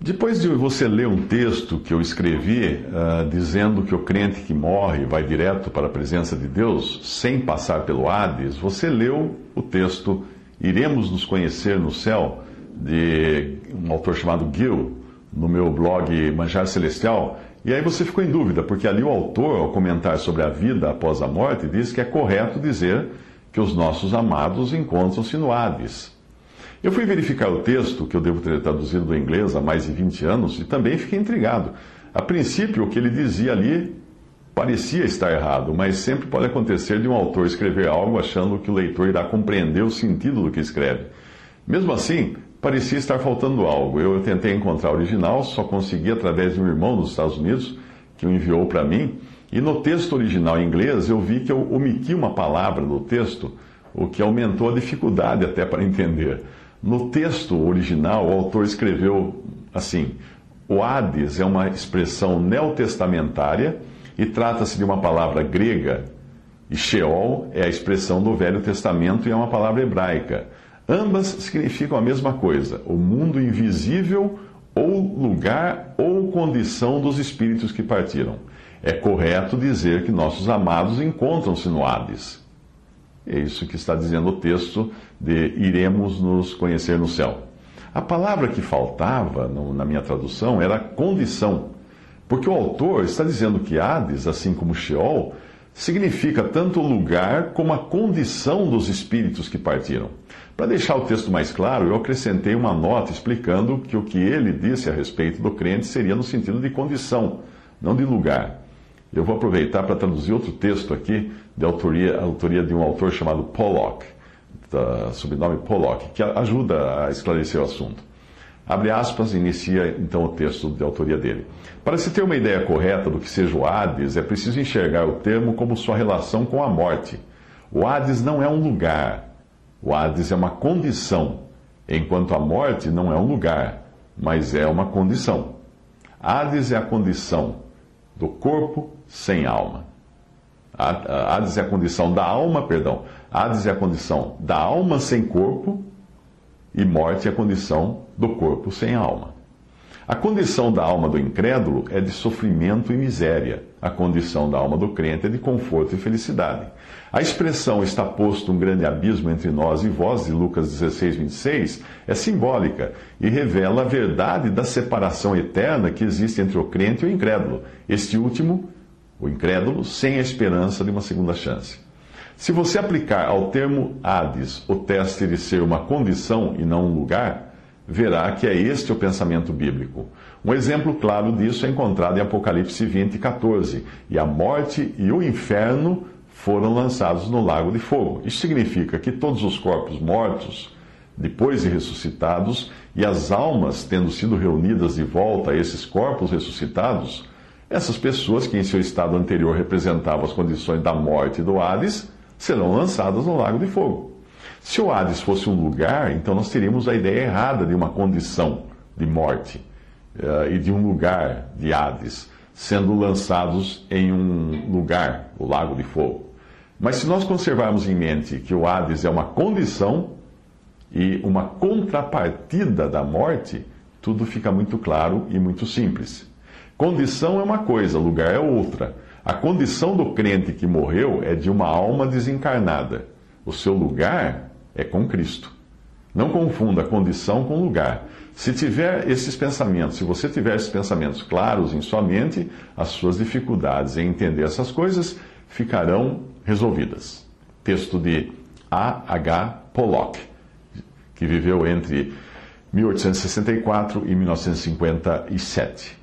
Depois de você ler um texto que eu escrevi ah, dizendo que o crente que morre vai direto para a presença de Deus sem passar pelo Hades, você leu o texto Iremos nos conhecer no céu, de um autor chamado Gil, no meu blog Manjar Celestial, e aí você ficou em dúvida, porque ali o autor, ao comentar sobre a vida após a morte, diz que é correto dizer que os nossos amados encontram-se no Hades. Eu fui verificar o texto, que eu devo ter traduzido do inglês há mais de 20 anos, e também fiquei intrigado. A princípio, o que ele dizia ali parecia estar errado, mas sempre pode acontecer de um autor escrever algo achando que o leitor irá compreender o sentido do que escreve. Mesmo assim, parecia estar faltando algo. Eu tentei encontrar o original, só consegui através de um irmão dos Estados Unidos que o enviou para mim. E no texto original em inglês eu vi que eu omiti uma palavra do texto, o que aumentou a dificuldade até para entender. No texto original, o autor escreveu assim: o Hades é uma expressão neotestamentária e trata-se de uma palavra grega, e Sheol é a expressão do Velho Testamento e é uma palavra hebraica. Ambas significam a mesma coisa: o mundo invisível, ou lugar ou condição dos espíritos que partiram. É correto dizer que nossos amados encontram-se no Hades. É isso que está dizendo o texto de iremos nos conhecer no céu. A palavra que faltava no, na minha tradução era condição, porque o autor está dizendo que Hades, assim como Sheol, significa tanto o lugar como a condição dos espíritos que partiram. Para deixar o texto mais claro, eu acrescentei uma nota explicando que o que ele disse a respeito do crente seria no sentido de condição, não de lugar. Eu vou aproveitar para traduzir outro texto aqui, de autoria, autoria de um autor chamado Pollock, da, sobrenome Pollock, que ajuda a esclarecer o assunto. Abre aspas, inicia então o texto de autoria dele. Para se ter uma ideia correta do que seja o Hades, é preciso enxergar o termo como sua relação com a morte. O Hades não é um lugar, o Hades é uma condição, enquanto a morte não é um lugar, mas é uma condição. Hades é a condição do corpo sem alma. Hades é a condição da alma, perdão. Hades é a condição da alma sem corpo e morte é a condição do corpo sem alma. A condição da alma do incrédulo é de sofrimento e miséria. A condição da alma do crente é de conforto e felicidade. A expressão está posto um grande abismo entre nós e vós, de Lucas 16, 26, é simbólica e revela a verdade da separação eterna que existe entre o crente e o incrédulo. Este último, o incrédulo, sem a esperança de uma segunda chance. Se você aplicar ao termo Hades o teste de ser uma condição e não um lugar, verá que é este o pensamento bíblico. Um exemplo claro disso é encontrado em Apocalipse 20, 14. E a morte e o inferno foram lançados no lago de fogo. Isso significa que todos os corpos mortos, depois de ressuscitados, e as almas tendo sido reunidas de volta a esses corpos ressuscitados, essas pessoas que em seu estado anterior representavam as condições da morte e do Hades, serão lançadas no lago de fogo. Se o Hades fosse um lugar, então nós teríamos a ideia errada de uma condição de morte uh, e de um lugar de Hades, sendo lançados em um lugar, o lago de fogo. Mas se nós conservarmos em mente que o Hades é uma condição e uma contrapartida da morte, tudo fica muito claro e muito simples. Condição é uma coisa, lugar é outra. A condição do crente que morreu é de uma alma desencarnada. O seu lugar é com Cristo. Não confunda condição com lugar. Se tiver esses pensamentos, se você tiver esses pensamentos claros em sua mente, as suas dificuldades em entender essas coisas ficarão resolvidas. Texto de A. H. Pollock, que viveu entre 1864 e 1957.